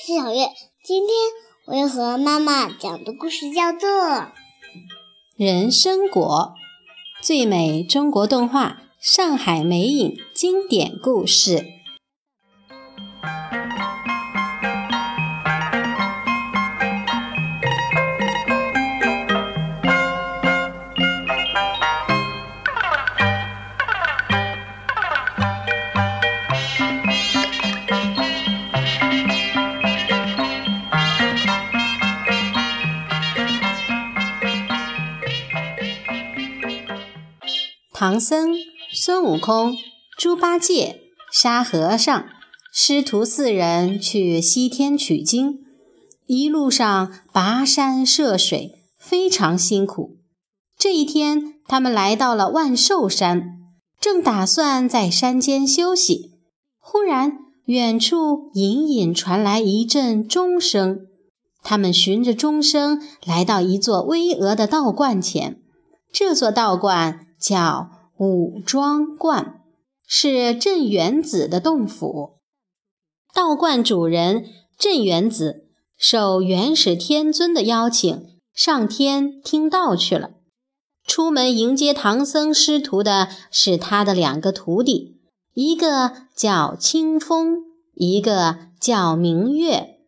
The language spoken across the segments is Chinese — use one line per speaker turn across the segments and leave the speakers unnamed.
是小月。今天我要和妈妈讲的故事叫做《
人参果》，最美中国动画，上海美影经典故事。唐僧、孙悟空、猪八戒、沙和尚师徒四人去西天取经，一路上跋山涉水，非常辛苦。这一天，他们来到了万寿山，正打算在山间休息，忽然远处隐隐传来一阵钟声。他们循着钟声来到一座巍峨的道观前，这座道观。叫武庄观，是镇元子的洞府。道观主人镇元子受元始天尊的邀请，上天听道去了。出门迎接唐僧师徒的是他的两个徒弟，一个叫清风，一个叫明月。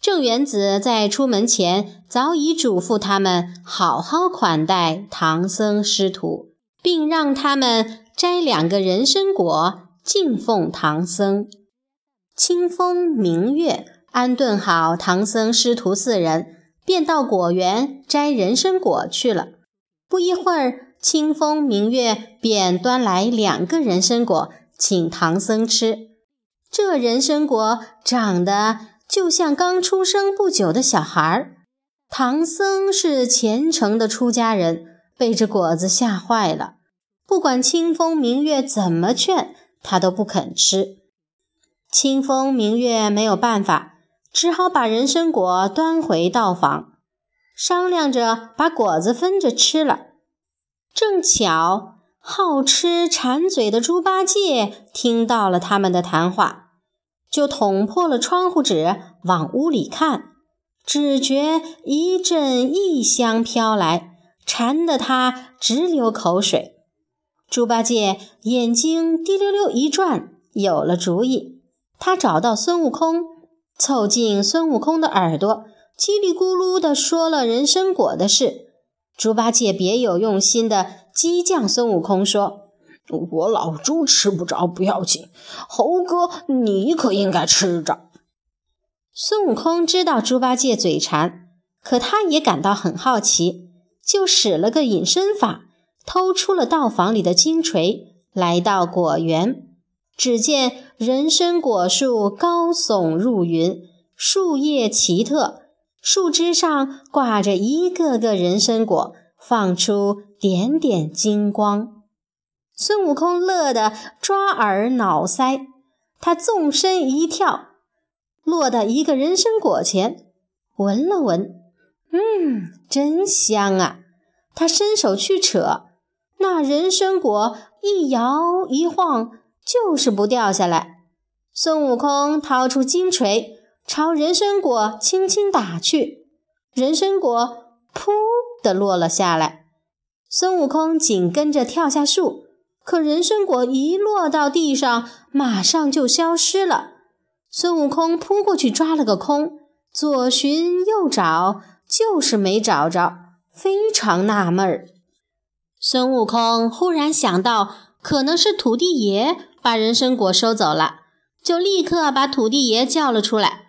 镇元子在出门前早已嘱咐他们好好款待唐僧师徒。并让他们摘两个人参果敬奉唐僧。清风明月安顿好唐僧师徒四人，便到果园摘人参果去了。不一会儿，清风明月便端来两个人参果请唐僧吃。这人参果长得就像刚出生不久的小孩儿。唐僧是虔诚的出家人。被这果子吓坏了，不管清风明月怎么劝，他都不肯吃。清风明月没有办法，只好把人参果端回道房，商量着把果子分着吃了。正巧好吃馋嘴的猪八戒听到了他们的谈话，就捅破了窗户纸往屋里看，只觉一阵异香飘来。馋得他直流口水，猪八戒眼睛滴溜溜一转，有了主意。他找到孙悟空，凑近孙悟空的耳朵，叽里咕噜地说了人参果的事。猪八戒别有用心地激将孙悟空说：“
我老猪吃不着不要紧，猴哥你可应该吃着。”
孙悟空知道猪八戒嘴馋，可他也感到很好奇。就使了个隐身法，偷出了道房里的金锤，来到果园。只见人参果树高耸入云，树叶奇特，树枝上挂着一个个人参果，放出点点金光。孙悟空乐得抓耳挠腮，他纵身一跳，落到一个人参果前，闻了闻。嗯，真香啊！他伸手去扯，那人参果一摇一晃，就是不掉下来。孙悟空掏出金锤，朝人参果轻轻打去，人参果噗的落了下来。孙悟空紧跟着跳下树，可人参果一落到地上，马上就消失了。孙悟空扑过去抓了个空，左寻右找。就是没找着，非常纳闷儿。孙悟空忽然想到，可能是土地爷把人参果收走了，就立刻把土地爷叫了出来。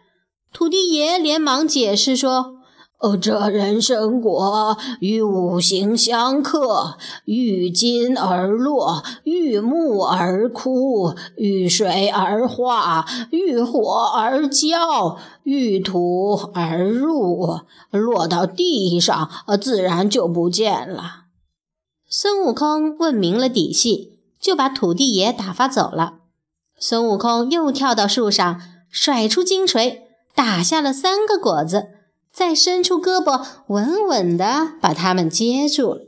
土地爷连忙解释说。
哦，这人参果与五行相克，遇金而落，遇木而枯，遇水而化，遇火而焦，遇土而入，落到地上，自然就不见了。
孙悟空问明了底细，就把土地爷打发走了。孙悟空又跳到树上，甩出金锤，打下了三个果子。再伸出胳膊，稳稳地把它们接住。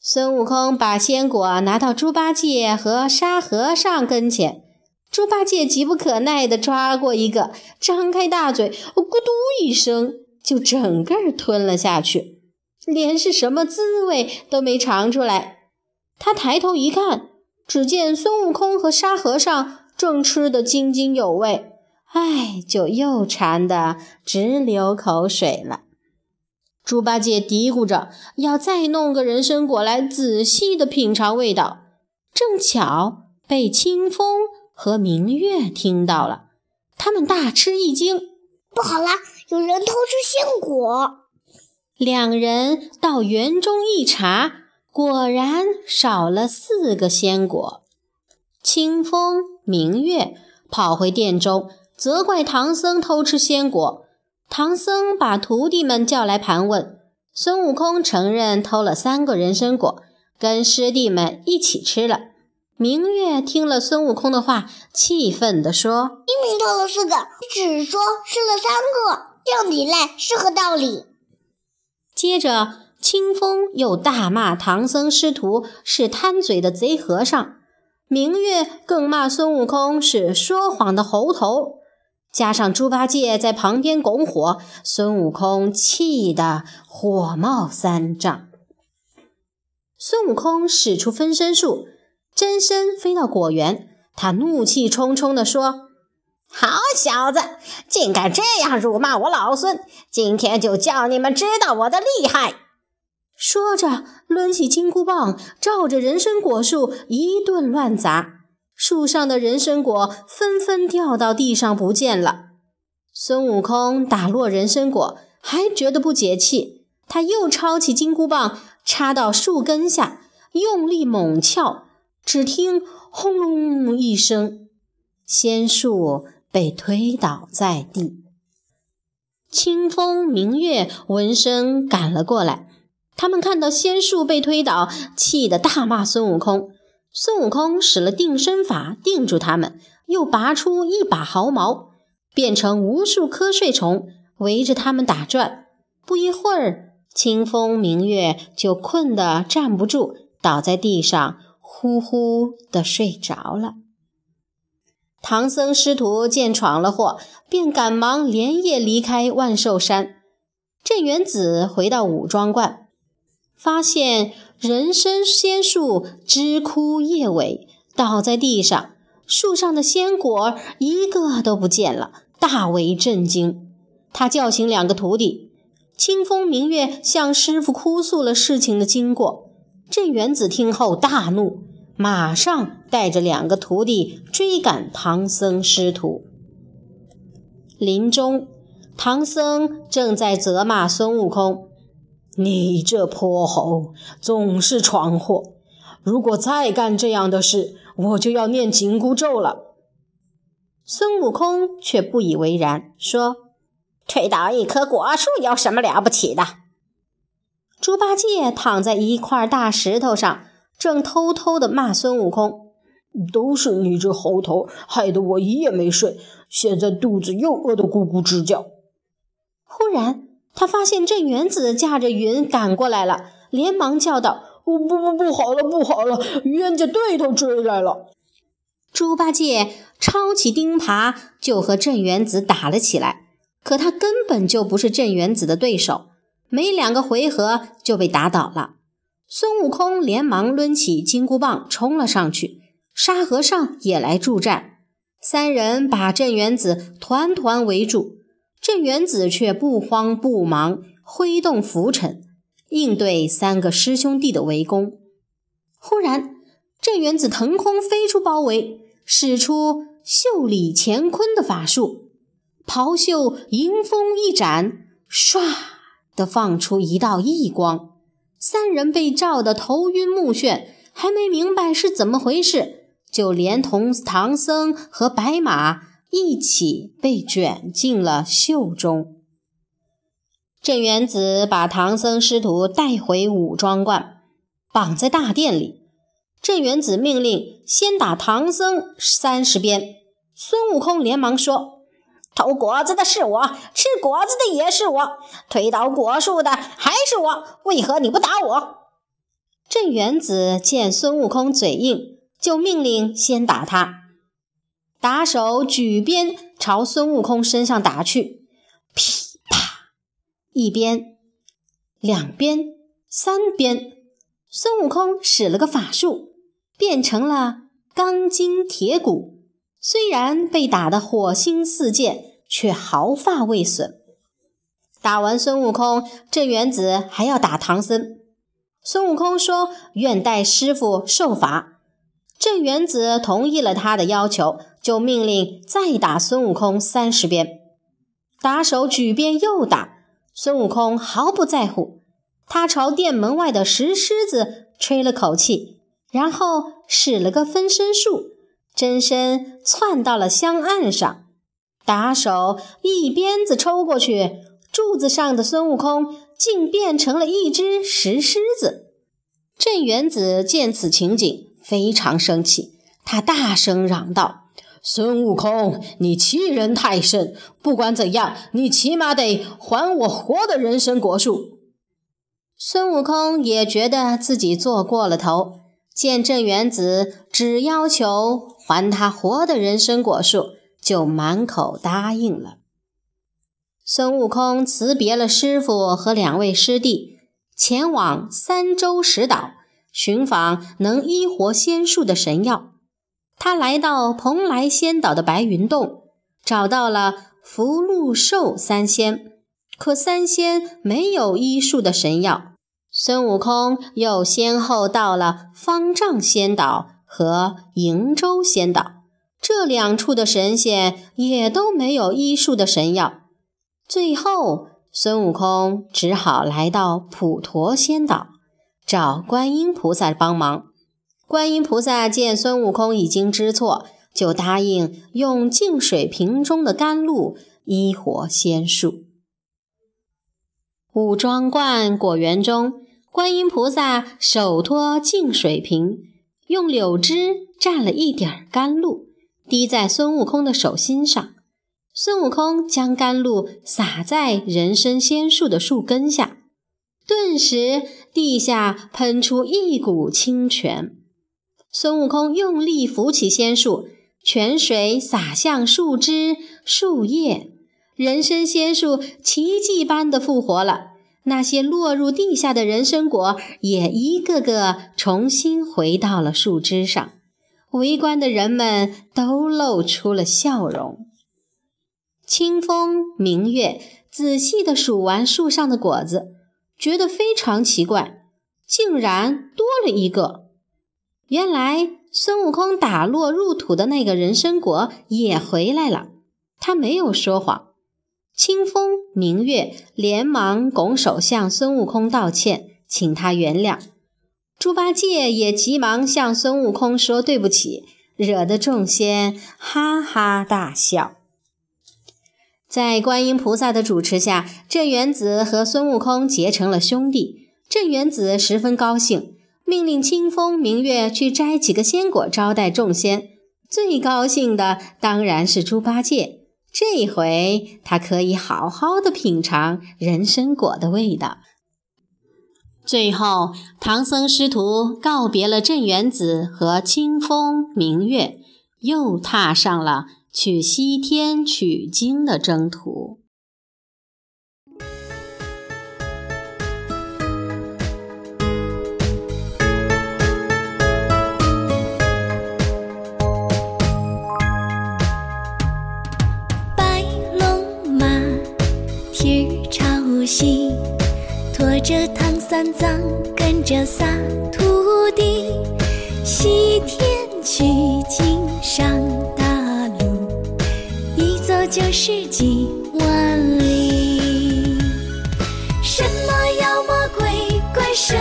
孙悟空把鲜果拿到猪八戒和沙和尚跟前，猪八戒急不可耐地抓过一个，张开大嘴，咕嘟一声就整个吞了下去，连是什么滋味都没尝出来。他抬头一看，只见孙悟空和沙和尚正吃得津津有味，哎，就又馋得直流口水了。猪八戒嘀咕着要再弄个人参果来仔细的品尝味道，正巧被清风和明月听到了，他们大吃一惊：“
不好啦，有人偷吃仙果！”
两人到园中一查，果然少了四个仙果。清风、明月跑回殿中，责怪唐僧偷吃仙果。唐僧把徒弟们叫来盘问，孙悟空承认偷了三个人参果，跟师弟们一起吃了。明月听了孙悟空的话，气愤地说：“
明明偷了四个，你只说吃了三个，这样抵赖是何道理？”
接着，清风又大骂唐僧师徒是贪嘴的贼和尚，明月更骂孙悟空是说谎的猴头。加上猪八戒在旁边拱火，孙悟空气得火冒三丈。孙悟空使出分身术，真身飞到果园，他怒气冲冲地说：“好小子，竟敢这样辱骂我老孙！今天就叫你们知道我的厉害！”说着，抡起金箍棒，照着人参果树一顿乱砸。树上的人参果纷纷掉到地上不见了。孙悟空打落人参果，还觉得不解气，他又抄起金箍棒插到树根下，用力猛撬，只听轰隆一声，仙树被推倒在地。清风明月闻声赶了过来，他们看到仙树被推倒，气得大骂孙悟空。孙悟空使了定身法，定住他们，又拔出一把毫毛，变成无数瞌睡虫，围着他们打转。不一会儿，清风明月就困得站不住，倒在地上，呼呼的睡着了。唐僧师徒见闯了祸，便赶忙连夜离开万寿山。镇元子回到五庄观，发现。人参仙树枝枯叶萎，倒在地上，树上的仙果一个都不见了，大为震惊。他叫醒两个徒弟，清风明月向师傅哭诉了事情的经过。镇元子听后大怒，马上带着两个徒弟追赶唐僧师徒。林中，唐僧正在责骂孙悟空。你这泼猴，总是闯祸！如果再干这样的事，我就要念紧箍咒了。孙悟空却不以为然，说：“推倒一棵果树有什么了不起的？”猪八戒躺在一块大石头上，正偷偷地骂孙悟空：“都是你这猴头，害得我一夜没睡，现在肚子又饿得咕咕直叫。”忽然，他发现镇元子驾着云赶过来了，连忙叫道：“不不不，不好了，不好了！冤家对头追来了！”猪八戒抄起钉耙就和镇元子打了起来，可他根本就不是镇元子的对手，没两个回合就被打倒了。孙悟空连忙抡起金箍棒冲了上去，沙和尚也来助战，三人把镇元子团团围住。镇元子却不慌不忙，挥动拂尘，应对三个师兄弟的围攻。忽然，镇元子腾空飞出包围，使出袖里乾坤的法术，袍袖迎风一展，唰的放出一道异光。三人被照得头晕目眩，还没明白是怎么回事，就连同唐僧和白马。一起被卷进了袖中。镇元子把唐僧师徒带回五庄观，绑在大殿里。镇元子命令先打唐僧三十鞭。孙悟空连忙说：“偷果子的是我，吃果子的也是我，推倒果树的还是我，为何你不打我？”镇元子见孙悟空嘴硬，就命令先打他。打手举鞭朝孙悟空身上打去，噼啪，一鞭，两鞭，三鞭，孙悟空使了个法术，变成了钢筋铁骨。虽然被打得火星四溅，却毫发未损。打完孙悟空，镇元子还要打唐僧。孙悟空说：“愿代师傅受罚。”镇元子同意了他的要求，就命令再打孙悟空三十鞭。打手举鞭又打，孙悟空毫不在乎。他朝殿门外的石狮子吹了口气，然后使了个分身术。真身窜到了香案上，打手一鞭子抽过去，柱子上的孙悟空竟变成了一只石狮子。镇元子见此情景，非常生气，他大声嚷道：“孙悟空，你欺人太甚！不管怎样，你起码得还我活的人参果树。”孙悟空也觉得自己做过了头。见镇元子只要求还他活的人参果树，就满口答应了。孙悟空辞别了师傅和两位师弟，前往三洲石岛寻访能医活仙术的神药。他来到蓬莱仙岛的白云洞，找到了福禄寿三仙，可三仙没有医术的神药。孙悟空又先后到了方丈仙岛和瀛洲仙岛，这两处的神仙也都没有医术的神药。最后，孙悟空只好来到普陀仙岛，找观音菩萨帮忙。观音菩萨见孙悟空已经知错，就答应用净水瓶中的甘露医活仙术。五庄观果园中。观音菩萨手托净水瓶，用柳枝蘸了一点甘露，滴在孙悟空的手心上。孙悟空将甘露洒在人参仙树的树根下，顿时地下喷出一股清泉。孙悟空用力扶起仙树，泉水洒向树枝、树叶，人参仙树奇迹般的复活了。那些落入地下的人参果也一个个重新回到了树枝上，围观的人们都露出了笑容。清风明月仔细地数完树上的果子，觉得非常奇怪，竟然多了一个。原来孙悟空打落入土的那个人参果也回来了，他没有说谎。清风明月连忙拱手向孙悟空道歉，请他原谅。猪八戒也急忙向孙悟空说对不起，惹得众仙哈哈大笑。在观音菩萨的主持下，镇元子和孙悟空结成了兄弟。镇元子十分高兴，命令清风明月去摘几个仙果招待众仙。最高兴的当然是猪八戒。这回他可以好好的品尝人参果的味道。最后，唐僧师徒告别了镇元子和清风明月，又踏上了去西天取经的征途。
三藏跟着仨徒弟，西天取经上大路，一走就是几万里。什么妖魔鬼怪，什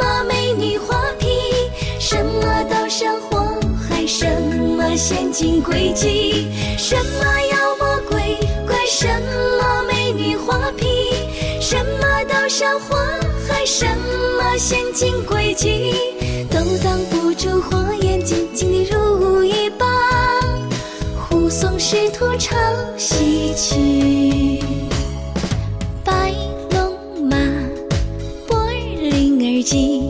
么美女花皮，什么刀山火海，什么陷阱诡计，什么妖魔鬼怪，什么美女花皮，什么刀山火。什么陷阱诡计都挡不住火眼金睛的如意棒，护送师徒朝西去。白龙马，波儿铃儿急，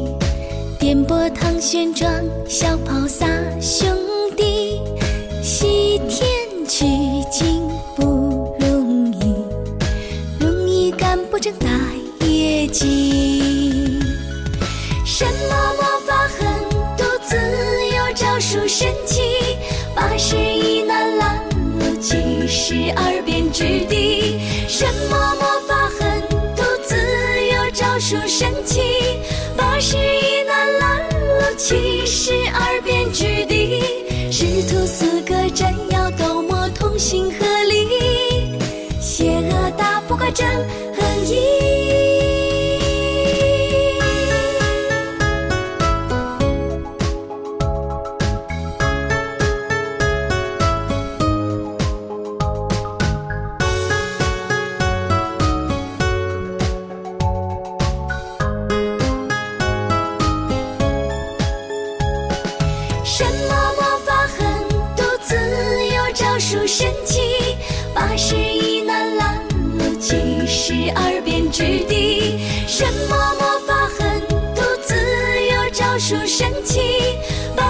颠簸唐玄奘，小跑仨兄弟，西天。取经不容易，容易干不成大业绩。神奇，八十一难拦路，七十二变之地。什么魔法狠毒自有招数神奇，八十一难拦路，七十二变之地。师徒四个真要斗魔同心合力，邪恶打不过正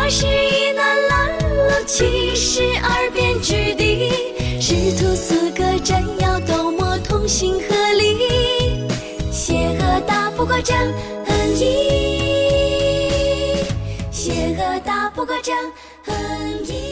八十一难拦路，七十二变之地。师徒四个真妖斗魔同心合力，邪恶打不过正义。邪恶打不过正义。